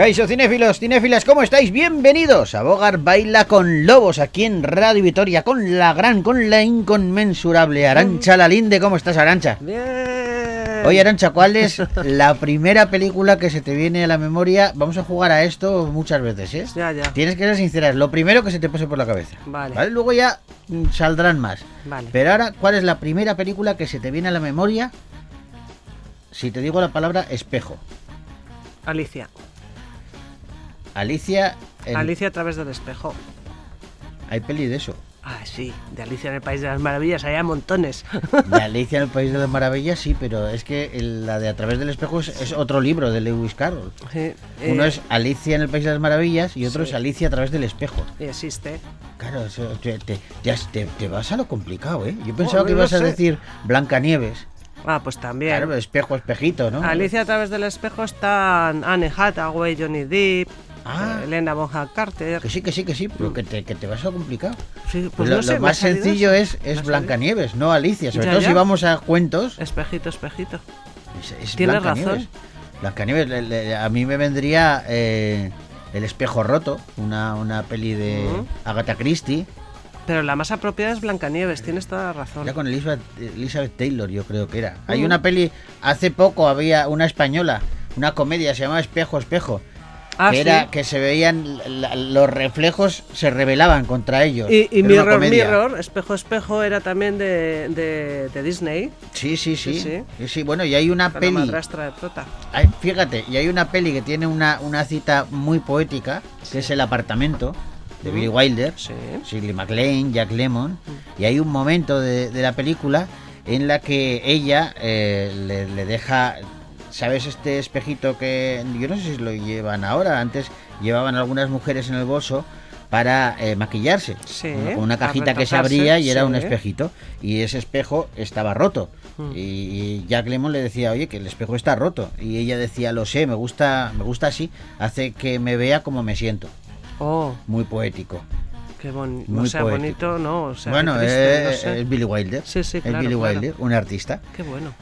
Kaiso cinéfilos, cinéfilas, ¿cómo estáis? Bienvenidos a Bogar Baila con Lobos aquí en Radio Vitoria con la gran, con la inconmensurable Arancha Lalinde. ¿Cómo estás, Arancha? Bien. Oye, Arancha, ¿cuál es la primera película que se te viene a la memoria? Vamos a jugar a esto muchas veces, ¿eh? Ya, ya. Tienes que ser sincera, es lo primero que se te pase por la cabeza. Vale. Luego ya mm, saldrán más. Vale. Pero ahora, ¿cuál es la primera película que se te viene a la memoria si te digo la palabra espejo? Alicia. Alicia. en- Alicia a través del espejo. Hay peli de eso. Ah, sí, de Alicia en el País de las Maravillas, hay montones. De Alicia en el País de las Maravillas, sí, pero es que la de A través del espejo es, es otro libro de Lewis Carroll. Sí, Uno eh, es Alicia en el País de las Maravillas y otro sí. es Alicia a través del espejo. y existe. Claro, te, te- ya te, te vas a lo complicado, ¿eh? Yo pensaba Oh, que no ibas a decir Blancanieves. Ah, pues también. Claro, espejo, espejito, ¿no? Alicia a través del espejo están Anne Hathaway, Johnny Depp, Ah. eh, Elena Bonham Carter. Que sí, que sí, que sí, pero que te, que te vas a lo complicado. Sí, pues lo no sé, lo más sencillo es, es Blancanieves, no Alicia. Sobre Ya, todo ya. si vamos a cuentos. Espejito, espejito. Es, es Tienes Blancanieves. razón. Blancanieves, le- le- a mí me vendría eh, El espejo roto, una, una peli de. Agatha Christie, Pero la más apropiada es Blancanieves, tienes toda la razón. ya con Elizabeth, Elizabeth Taylor, yo creo que era. Hay una peli, hace poco había una española, una comedia, se llamaba Espejo, Espejo, Ah, que sí. era que se veían, la- los reflejos se rebelaban contra ellos. Y, Mirror. Mirror, Espejo, Espejo era también de, de, de Disney. Sí, sí, sí, Sí, sí. sí. sí, bueno, y hay una peli... madrastra de Prota. Fíjate, y hay una peli que tiene una, una cita muy poética, que es El apartamento, de Billy Wilder, Sí. Shirley MacLaine, Jack Lemmon, y hay un momento de, de la película en la que ella eh, le, le deja, ¿sabes este espejito que yo no sé si lo llevan ahora? Antes llevaban algunas mujeres en el bolso para eh, maquillarse, Sí, con una cajita que se abría y era un espejito, y ese espejo estaba roto. Mm. Y Jack Lemmon le decía, oye, que el espejo está roto. Y ella decía, lo sé, me gusta, me gusta así, hace que me vea como me siento. Oh, Muy poético. qué bonito. Muy O sea, poético. bonito, no. O sea, bueno, no es, sé. es Billy Wilder. Sí, sí, Es claro, Billy claro. Wilder, un artista. Qué bueno.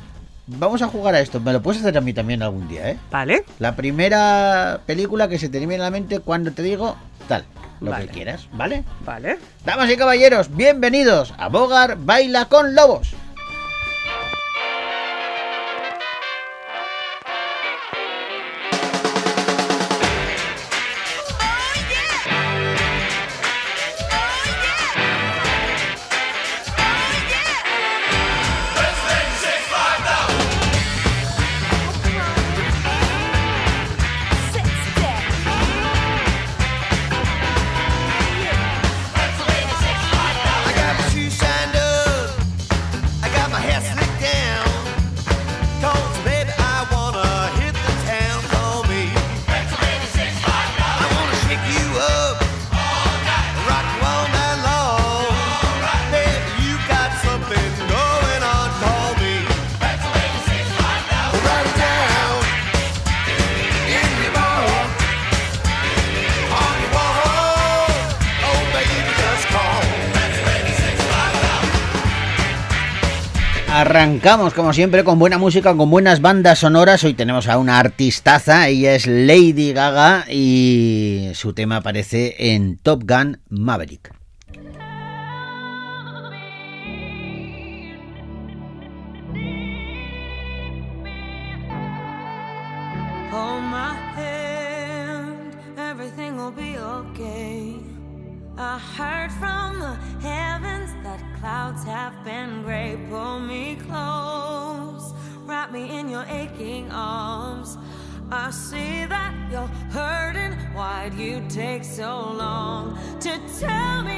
Vamos a jugar a esto. Me lo puedes hacer a mí también algún día, ¿eh? Vale. La primera película que se te viene a la mente cuando te digo tal, lo Vale. que quieras, ¿vale? Vale. Damas y caballeros, bienvenidos a Bogar Baila con Lobos. Arrancamos como siempre con buena música, con buenas bandas sonoras. Hoy tenemos a una artistaza, ella es Lady Gaga y su tema aparece en Top Gun Maverick. Your aching arms. I see that you're hurting. Why'd you take so long to tell me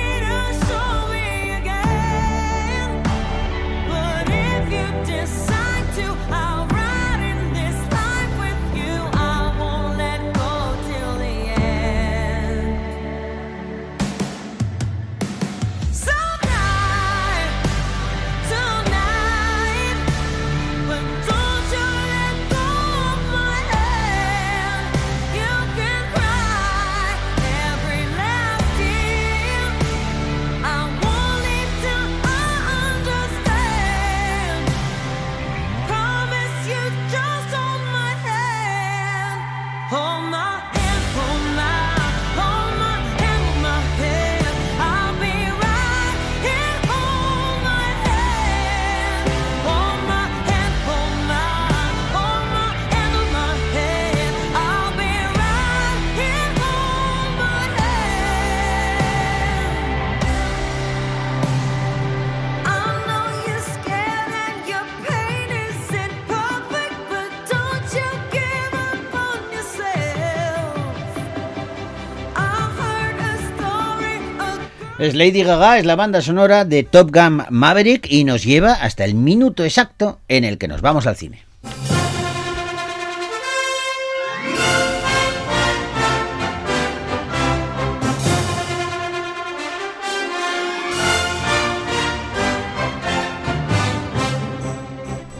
Es Lady Gaga, es la banda sonora de Top Gun Maverick y nos lleva hasta el minuto exacto en el que nos vamos al cine.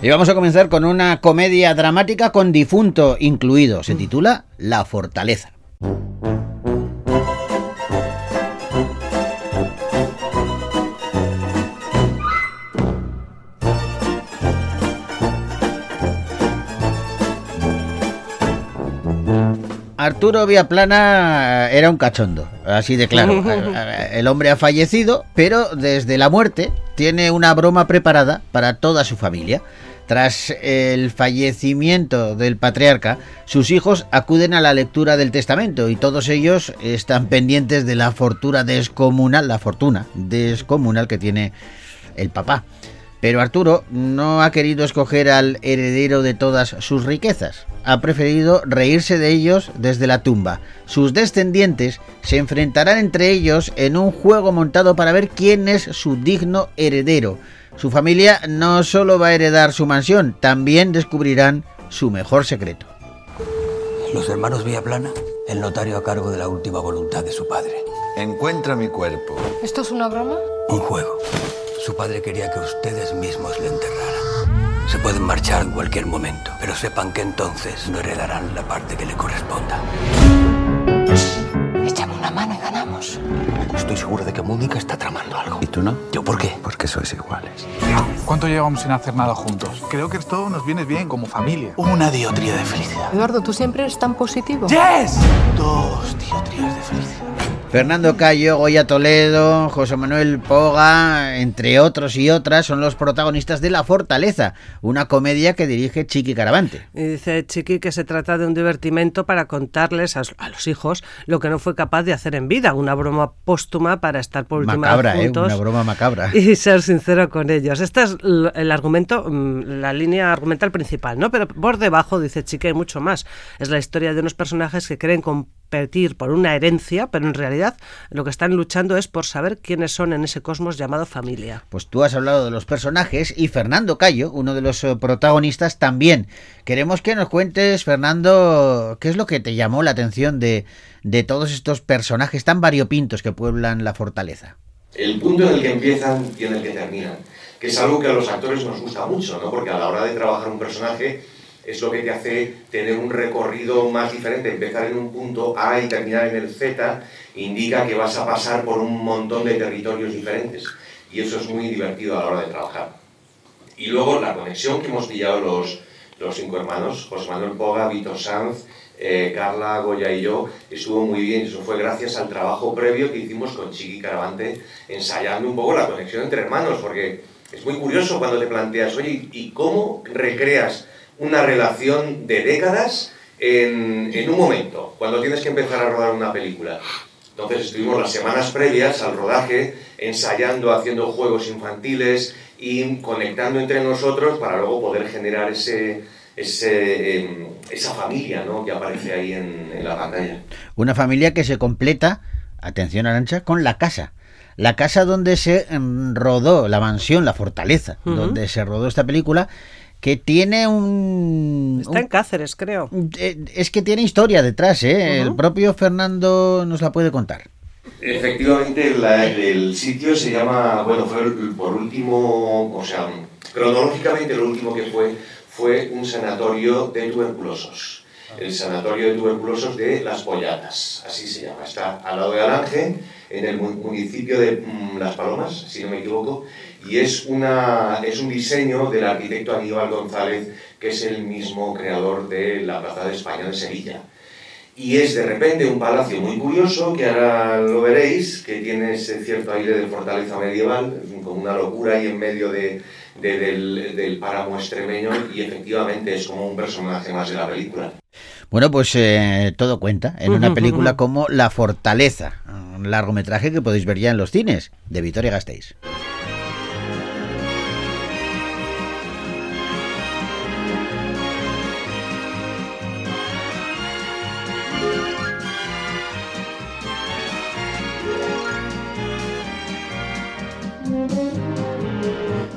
Y vamos a comenzar con una comedia dramática con difunto incluido. Se titula La Fortaleza. Arturo Viaplana era un cachondo, así de claro. El hombre ha fallecido, pero desde la muerte tiene una broma preparada para toda su familia. Tras el fallecimiento del patriarca, sus hijos acuden a la lectura del testamento y todos ellos están pendientes de la fortuna descomunal, la fortuna descomunal que tiene el papá. Pero Arturo no ha querido escoger al heredero de todas sus riquezas. Ha preferido reírse de ellos desde la tumba. Sus descendientes se enfrentarán entre ellos en un juego montado para ver quién es su digno heredero. Su familia no solo va a heredar su mansión, también descubrirán su mejor secreto. Los hermanos Villaplana, el notario a cargo de la última voluntad de su padre. Encuentra mi cuerpo. ¿Esto es una broma? Un juego. Su padre quería que ustedes mismos le enterraran. Se pueden marchar en cualquier momento, pero sepan que entonces no heredarán la parte que le corresponda. Échame una mano ganamos. Estoy seguro de que Mónica está tramando algo. ¿Y tú no? ¿Yo por qué? Porque sois iguales. ¿Cuánto llevamos sin hacer nada juntos? Creo que esto nos viene bien como familia. Una diotría de felicidad. Eduardo, tú siempre eres tan positivo. ¡Yes! Dos diotrías de felicidad. Fernando Cayo, Goya Toledo, José Manuel Poga, entre otros y otras, son los protagonistas de La Fortaleza, una comedia que dirige Chiqui Caravante. Y dice Chiqui que se trata de un divertimento para contarles a, a los hijos lo que no fue capaz de hacer en vida, una broma póstuma para estar por última Macabra, vez ¿eh? juntos Una broma macabra. y ser sincero con ellos. Este es el argumento, mm, la línea argumental principal, ¿no? Pero por debajo, dice Chiqui, hay mucho más. Es la historia de unos personajes que creen competir por una herencia, pero en realidad lo que están luchando es por saber quiénes son en ese cosmos llamado familia. Pues tú has hablado de los personajes y Fernando Cayo, uno de los eh, protagonistas, también. Queremos que nos cuentes, Fernando, qué es lo que te llamó la atención de, de todos estos personajes tan variopintos que pueblan la fortaleza. el punto en el que empiezan y en el que terminan, que es algo que a los actores nos gusta mucho, ¿no? porque a la hora de trabajar un personaje es lo que te hace tener un recorrido más diferente, empezar en un punto A y terminar en el Z, indica que vas a pasar por un montón de territorios diferentes y eso es muy divertido a la hora de trabajar. Y luego la conexión que hemos pillado los, los cinco hermanos, José Manuel Poga, Vito Sanz, eh, Carla, Goya y yo, estuvo muy bien. Eso fue gracias al trabajo previo que hicimos con Chiqui Caravante, ensayando un poco la conexión entre hermanos, porque Es muy curioso cuando te planteas, oye, ¿y cómo recreas una relación de décadas en, en un momento, cuando tienes que empezar a rodar una película? Entonces estuvimos las semanas previas al rodaje ensayando, haciendo juegos infantiles y conectando entre nosotros para luego poder generar ese, ese, em, esa familia ¿no? que aparece ahí en, en la pantalla. Una familia que se completa, atención Arancha, con la casa. La casa donde se mm, rodó, la mansión, la fortaleza, Ujú. donde se rodó esta película, que tiene un... Está en Cáceres, creo. Eh, Es que tiene historia detrás, ¿eh? El propio Fernando nos la puede contar. Efectivamente, la- el sitio se llama, bueno, fue el- por último, o sea, cronológicamente lo último que fue fue un sanatorio de tuberculosos. El sanatorio de tuberculosos de Las Pollatas, así se llama. Está al lado de Alange, en el mu- municipio de mm, Las Palomas, si no me equivoco, y es, una, es un diseño del arquitecto Aníbal González, que es el mismo creador de la Plaza de España de Sevilla. Y es de repente un palacio muy curioso, que ahora lo veréis, que tiene ese cierto aire de fortaleza medieval, con una locura ahí en medio de, de- del, del páramo extremeño, y efectivamente es como un personaje más de la película. Bueno, pues eh, todo cuenta en una película como La Fortaleza, un largometraje que podéis ver ya en los cines, de Vitoria Gasteiz.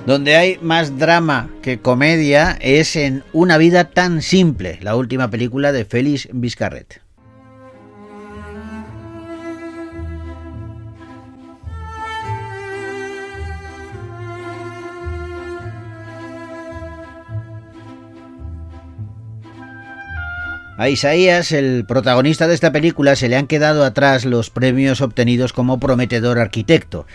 Donde hay más drama que comedia es en Una vida tan simple, la última película de Félix Vizcarret. A Isaías, el protagonista de esta película, se le han quedado atrás los premios obtenidos como prometedor arquitecto.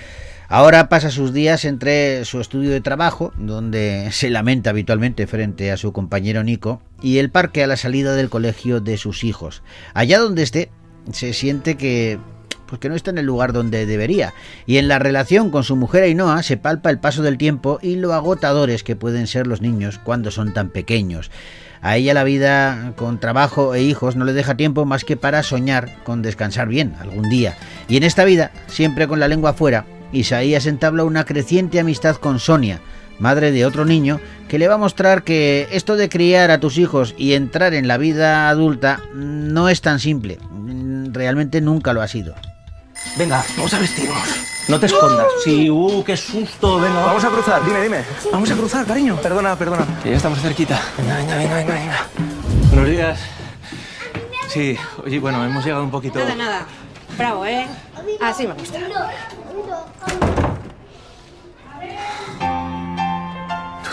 Ahora pasa sus días entre su estudio de trabajo, donde se lamenta habitualmente frente a su compañero Nico, y el parque a la salida del colegio de sus hijos. Allá donde esté, se siente que pues que no está en el lugar donde debería. Y en la relación con su mujer Ainhoa se palpa el paso del tiempo y lo agotadores que pueden ser los niños cuando son tan pequeños. A ella la vida con trabajo e hijos no le deja tiempo más que para soñar con descansar bien algún día. Y en esta vida, siempre con la lengua afuera, Isaías entabla una creciente amistad con Sonia, madre de otro niño, que le va a mostrar que esto de criar a tus hijos y entrar en la vida adulta no es tan simple. Realmente nunca lo ha sido. Venga, vamos a vestirnos. No te escondas. Sí, uh, qué susto. Venga, vamos a cruzar. Dime, dime. Vamos a cruzar, cariño. Perdona, perdona. Que ya estamos cerquita. Venga, venga, venga, venga, venga. Buenos días. Sí, oye, bueno, hemos llegado un poquito. Nada, nada. Bravo, ¿eh? Así me gusta. ¿Tú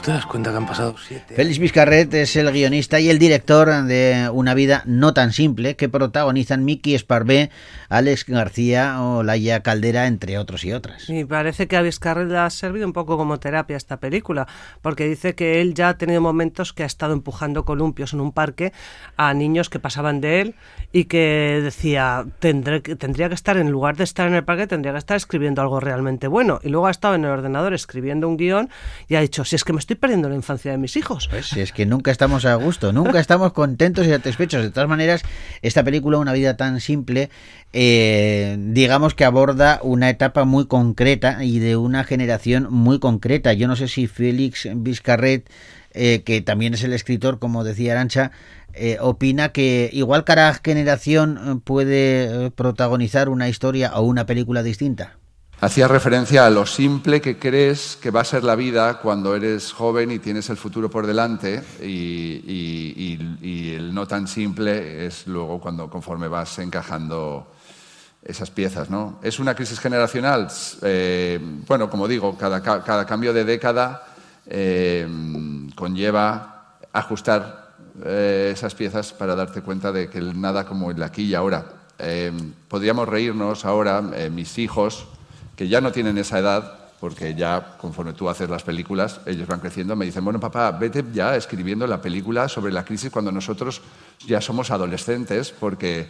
te das cuenta que han pasado siete? Félix Vizcarret es el guionista y el director de Una vida no tan simple que protagonizan Miki Esparvé, Alex García o Laia Caldera, entre otros y otras. Y parece que a Vizcarra le ha servido un poco como terapia esta película, porque dice que él ya ha tenido momentos que ha estado empujando columpios en un parque a niños que pasaban de él y que decía, tendré que, tendría que estar, en lugar de estar en el parque, tendría que estar escribiendo algo realmente bueno. Y luego ha estado en el ordenador escribiendo un guion y ha dicho, si es que me estoy perdiendo la infancia de mis hijos. Pues si es que nunca estamos a gusto, nunca estamos contentos y satisfechos. De todas maneras, esta película, Una vida tan simple, eh, digamos que aborda una etapa muy concreta y de una generación muy concreta. Yo no sé si Félix Vizcarret, eh, que también es el escritor, como decía Arancha, eh, opina que igual cada generación eh, puede protagonizar una historia o una película distinta. Hacía referencia a lo simple que crees que va a ser la vida cuando eres joven y tienes el futuro por delante y, el no tan simple es luego cuando conforme vas encajando esas piezas. ¿no? ¿Es una crisis generacional? Eh, bueno, como digo, cada, ca- cada cambio de década eh, conlleva ajustar eh, esas piezas para darte cuenta de que nada como el aquí y ahora. Podríamos reírnos ahora, mis hijos, que ya no tienen esa edad, porque ya conforme tú haces las películas, ellos van creciendo, me dicen, bueno, papá, vete ya escribiendo la película sobre la crisis cuando nosotros ya somos adolescentes, porque,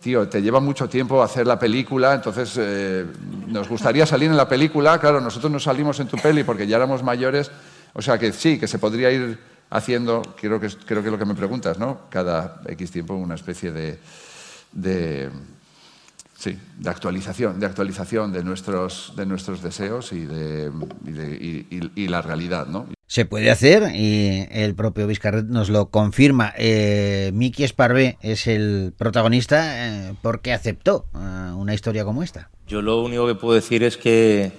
tío, te lleva mucho tiempo hacer la película, entonces eh, nos gustaría salir en la película, claro, nosotros no salimos en tu peli porque ya éramos mayores, o sea que sí, que se podría ir haciendo, creo que, creo que es lo que me preguntas, ¿no? Cada X tiempo una especie de, de Sí, de actualización, de actualización de nuestros, de nuestros deseos y, de, y, de- y- y- y la realidad, ¿no? Se puede hacer y el propio Vizcarret nos lo confirma. Eh, Miki Esparvé es el protagonista eh, porque aceptó eh, una historia como esta. Yo lo único que puedo decir es que,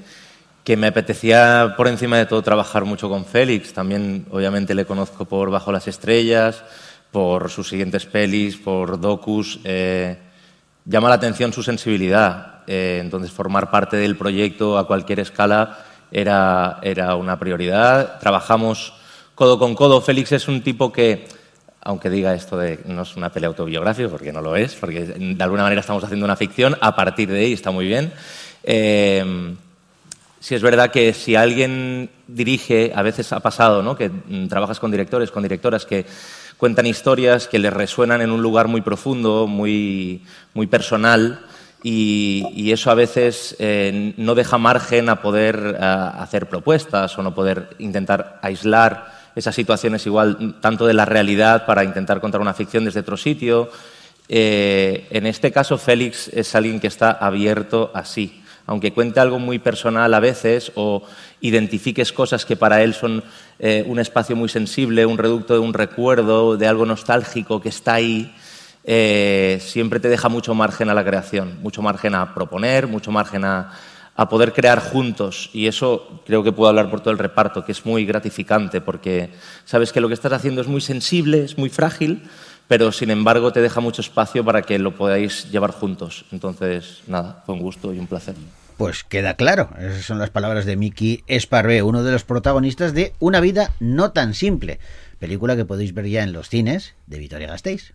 que me apetecía por encima de todo trabajar mucho con Félix. También obviamente le conozco por Bajo las Estrellas, por sus siguientes pelis, por docus. eh, llama la atención su sensibilidad. eh, entonces formar parte del proyecto a cualquier escala era, era una prioridad. Trabajamos codo con codo. Félix es un tipo que aunque diga esto de no es una pelea autobiográfica, porque no lo es, porque de alguna manera estamos haciendo una ficción, a partir de ahí está muy bien. Eh, sí es verdad que si alguien dirige, a veces ha pasado, ¿no? que mm, trabajas con directores, con directoras que cuentan historias que les resuenan en un lugar muy profundo, muy, muy personal, y, eso a veces eh, no deja margen a poder a hacer propuestas o no poder intentar aislar esas situaciones igual tanto de la realidad para intentar contar una ficción desde otro sitio. Eh, en este caso, Félix es alguien que está abierto así. Aunque cuente algo muy personal a veces o identifiques cosas que para él son eh, un espacio muy sensible, un reducto de un recuerdo, de algo nostálgico que está ahí, eh, siempre te deja mucho margen a la creación, mucho margen a proponer, mucho margen a, a poder crear juntos. Y eso creo que puedo hablar por todo el reparto, que es muy gratificante porque sabes que lo que estás haciendo es muy sensible, es muy frágil, pero sin embargo te deja mucho espacio para que lo podáis llevar juntos. Entonces, nada, fue gusto y un placer. Pues queda claro, esas son las palabras de Miki Esparvé, uno de los protagonistas de Una vida no tan simple, película que podéis ver ya en los cines de Vitoria Gasteiz.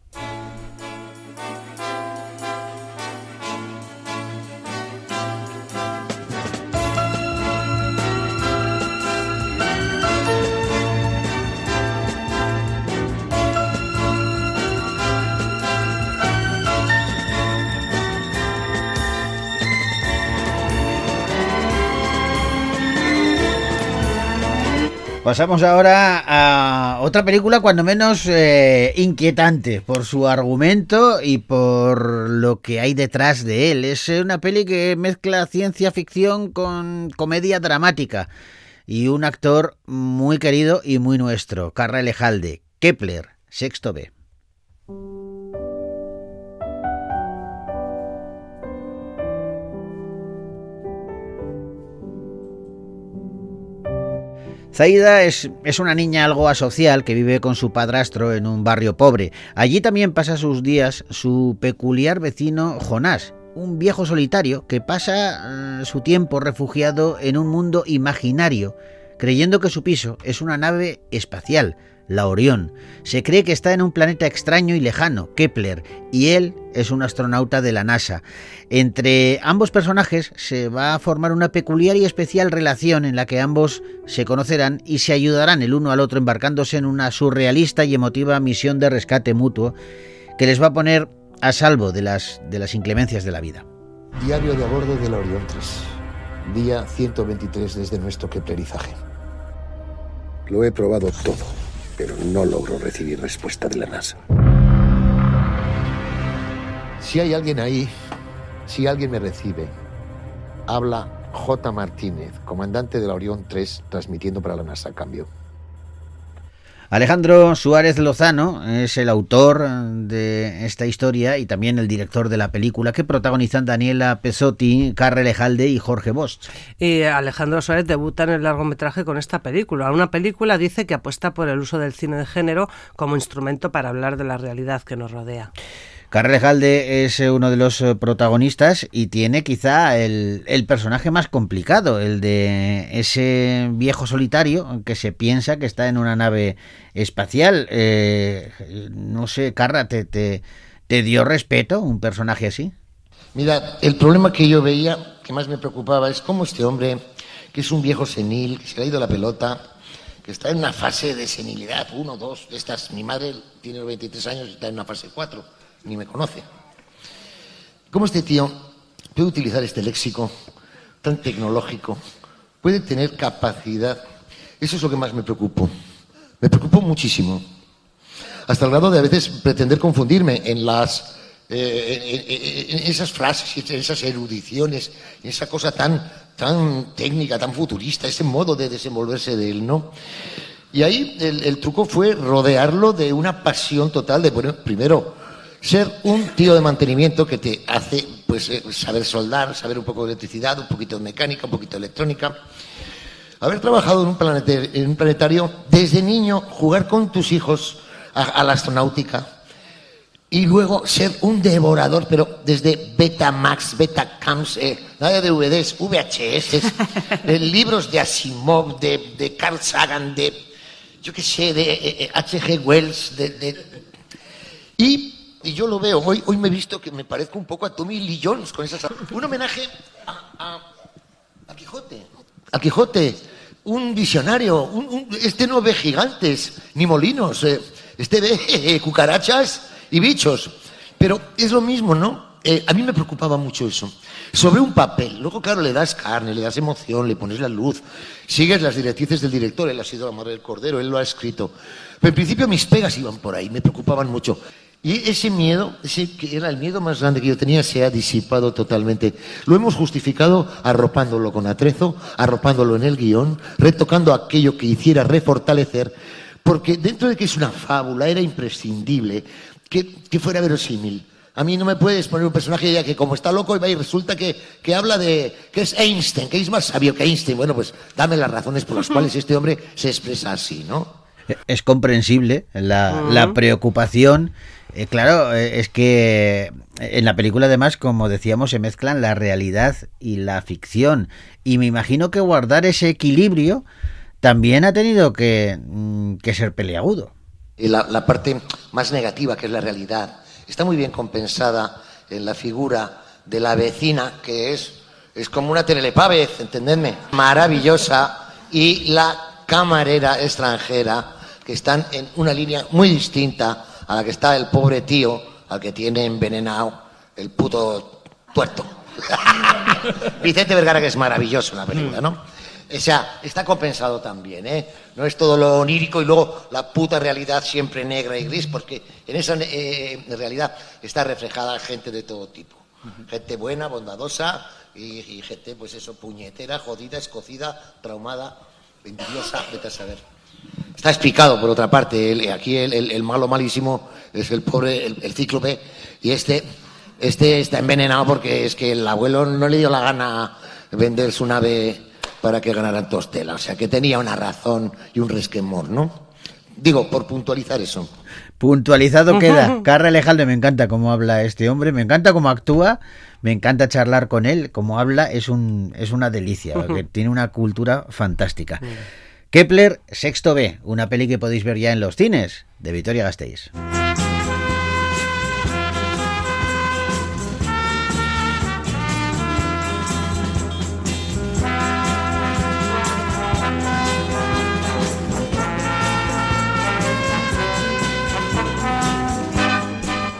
Pasamos ahora a otra película cuando menos eh, inquietante por su argumento y por lo que hay detrás de él. Es una peli que mezcla ciencia ficción con comedia dramática y un actor muy querido y muy nuestro, Carra Elejalde, Kepler, sexto B. Zaida es, es, una niña algo asocial que vive con su padrastro en un barrio pobre. Allí también pasa sus días su peculiar vecino Jonás, un viejo solitario que pasa uh, su tiempo refugiado en un mundo imaginario, creyendo que su piso es una nave espacial, la Orión. Se cree que está en un planeta extraño y lejano, Kepler, y él es un astronauta de la NASA. Entre ambos personajes se va a formar una peculiar y especial relación en la que ambos se conocerán y se ayudarán el uno al otro embarcándose en una surrealista y emotiva misión de rescate mutuo que les va a poner a salvo de las, de las inclemencias de la vida. Diario de a bordo de la Orión 3. Día 123 desde nuestro keplerizaje. Lo he probado todo pero no logro recibir respuesta de la NASA. Si hay alguien ahí, si alguien me recibe, habla J. Martínez, comandante de la Orión 3, transmitiendo para la NASA. Cambio. Alejandro Suárez Lozano es el autor de esta historia y también el director de la película que protagonizan Daniela Pesotti, Carre Lejalde y Jorge Bosch. Y Alejandro Suárez debuta en el largometraje con esta película. Una película dice que apuesta por el uso del cine de género como instrumento para hablar de la realidad que nos rodea. Carle Jalde es uno de los protagonistas y tiene quizá el, personaje más complicado, el de ese viejo solitario que se piensa que está en una nave espacial. Eh, no sé, Carra, ¿te, te, ¿te dio respeto un personaje así? Mira, el problema que yo veía, que más me preocupaba, es cómo este hombre que es un viejo senil, que se le ha ido la pelota, que está en una fase de senilidad, uno, dos, estas. Mi madre tiene 23 años y está en una fase 4, ni me conoce. ¿Cómo este tío puede utilizar este léxico tan tecnológico? Puede tener capacidad. Eso es lo que más me preocupó. Me preocupó muchísimo. Hasta el grado de a veces pretender confundirme en las eh, en, esas frases, en esas erudiciones, en esa cosa tan, tan técnica, tan futurista, ese modo de desenvolverse de él, ¿no? Y ahí el, el truco fue rodearlo de una pasión total de, bueno, primero, ser un tío de mantenimiento que te hace pues, eh, saber soldar, saber un poco de electricidad, un poquito de mecánica, un poquito de electrónica. Haber trabajado en un, planete- en un planetario desde niño, jugar con tus hijos a, a la astronáutica y luego ser un devorador, pero desde Betamax, Betacams, eh, nada de DVDs, VHS, de libros de Asimov, de, de Carl Sagan, de, yo qué sé, de eh, eh, H.G. Wells, de, de- y, y yo lo veo, hoy, hoy me he visto que me parezco un poco a Tommy Lee Jones con esas... Un homenaje a, a- Quijote, a Quijote, un visionario, este no ve gigantes ni molinos, eh, este ve eh, cucarachas y bichos. Pero es lo mismo, ¿no? Eh, a mí me preocupaba mucho eso. Sobre un papel, luego claro, le das carne, le das emoción, le pones la luz, sigues las directrices del director, él ha sido la madre del cordero, él lo ha escrito. Pero en principio mis pegas iban por ahí, me preocupaban mucho. Y ese miedo, ese que era el miedo más grande que yo tenía, se ha disipado totalmente. Lo hemos justificado arropándolo con atrezo, arropándolo en el guion, retocando aquello que hiciera refortalecer, porque dentro de que es una fábula, era imprescindible que, que fuera verosímil. A mí no me puedes poner un personaje ya que como está loco y va y resulta que, que habla de que es Einstein, que es más sabio que Einstein. Bueno, pues dame las razones por las cuales este hombre se expresa así, ¿no? Es comprensible la, preocupación. Eh, claro, eh, es que en la película además, como decíamos, se mezclan la realidad y la ficción. Y me imagino que guardar ese equilibrio también ha tenido que, mm, que ser peleagudo. Y la, la parte más negativa, que es la realidad, está muy bien compensada en la figura de la vecina, que es, es como una telepávez, entendedme, maravillosa, y la camarera extranjera, que están en una línea muy distinta a la que está el pobre tío, al que tiene envenenado el puto tuerto. Vicente Vergara, que es maravilloso en la película, ¿no? O sea, está compensado también, ¿eh? No es todo lo onírico y luego la puta realidad siempre negra y gris, porque en esa eh, realidad está reflejada gente de todo tipo. Gente buena, bondadosa y, y gente, pues eso, puñetera, jodida, escocida, traumada, envidiosa, vete a saber. Está explicado, por otra parte, el- aquí el, malo malísimo es el pobre, el, el cíclope, y este, este está envenenado porque es que el abuelo no le dio la gana vender su nave para que ganaran tostela, o sea que tenía una razón y un resquemor, ¿no? Digo, por puntualizar eso. Puntualizado queda. Carra Alejandro, me encanta cómo habla este hombre, me encanta cómo actúa, me encanta charlar con él, cómo habla, es, un, es una delicia, porque tiene una cultura fantástica. Kepler, sexto B, una peli que podéis ver ya en los cines, de Victoria Gasteiz.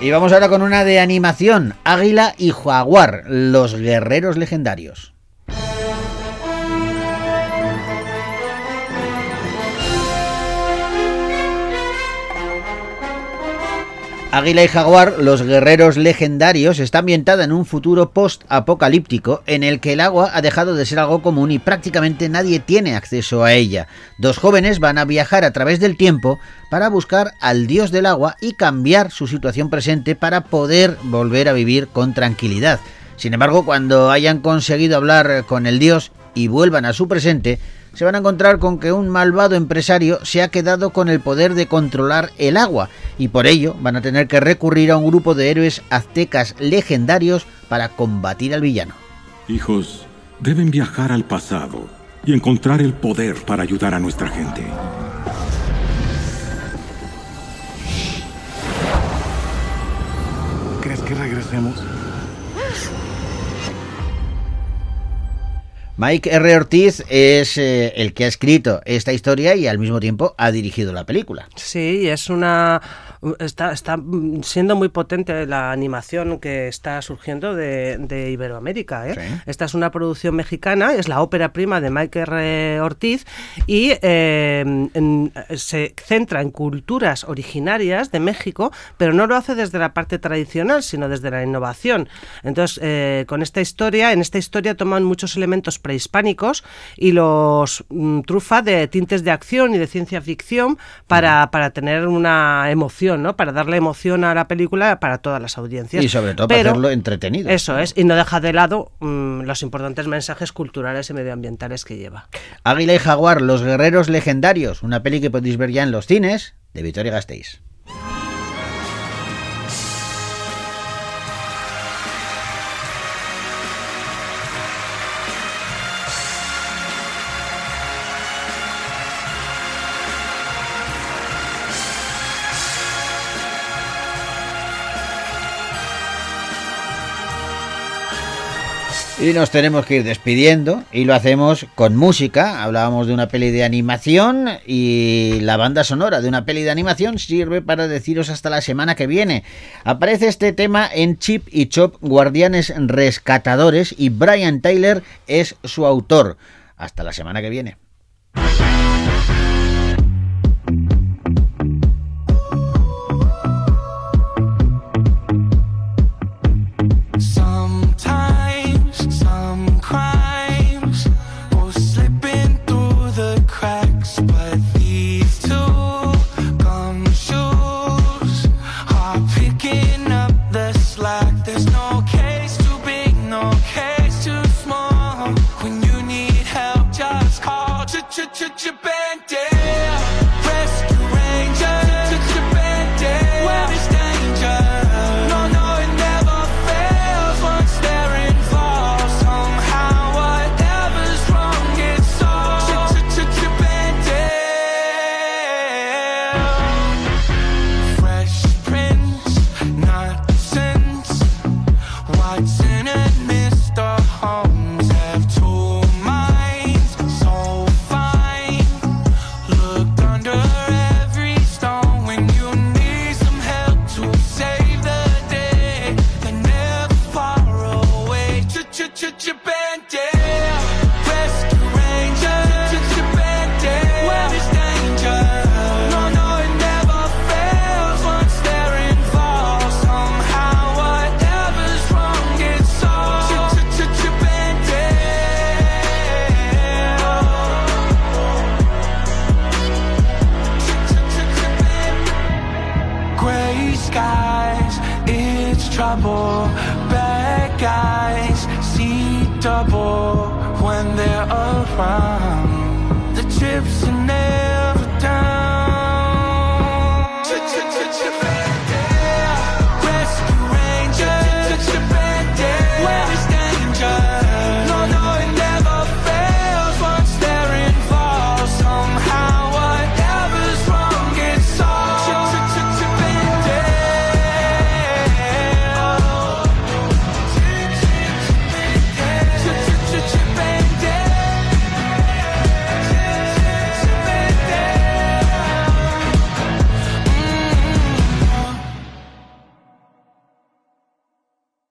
Y vamos ahora con una de animación, Águila y Jaguar, los guerreros legendarios. Águila y Jaguar, los guerreros legendarios, está ambientada en un futuro post-apocalíptico en el que el agua ha dejado de ser algo común y prácticamente nadie tiene acceso a ella. Dos jóvenes van a viajar a través del tiempo para buscar al dios del agua y cambiar su situación presente para poder volver a vivir con tranquilidad. Sin embargo, cuando hayan conseguido hablar con el dios y vuelvan a su presente, se van a encontrar con que un malvado empresario se ha quedado con el poder de controlar el agua y por ello van a tener que recurrir a un grupo de héroes aztecas legendarios para combatir al villano. Hijos, deben viajar al pasado y encontrar el poder para ayudar a nuestra gente. ¿Crees que regresemos? Mike R. Ortiz es eh, el que ha escrito esta historia y al mismo tiempo ha dirigido la película. Sí, es una está, está siendo muy potente la animación que está surgiendo de, de Iberoamérica. ¿eh? Sí. Esta es una producción mexicana, es la ópera prima de Mike R. Ortiz y eh, en- se centra en culturas originarias de México, pero no lo hace desde la parte tradicional, sino desde la innovación. Entonces, eh, con esta historia, en esta historia toman muchos elementos prehispánicos y los mm, trufa de tintes de acción y de ciencia ficción para, para tener una emoción, ¿no? Para darle emoción a la película para todas las audiencias. Y sobre todo Pero- para hacerlo entretenido. Eso es, y no deja de lado mm, los importantes mensajes culturales y medioambientales que lleva. Águila y Jaguar, Los Guerreros Legendarios, una peli que podéis ver ya en los cines de Victoria Gasteiz. Y nos tenemos que ir despidiendo y lo hacemos con música. Hablábamos de una peli de animación y la banda sonora de una peli de animación sirve para deciros hasta la semana que viene. Aparece este tema en Chip y Chop Guardianes Rescatadores y Brian Tyler es su autor. Hasta la semana que viene. ch ch ch see double when they're around.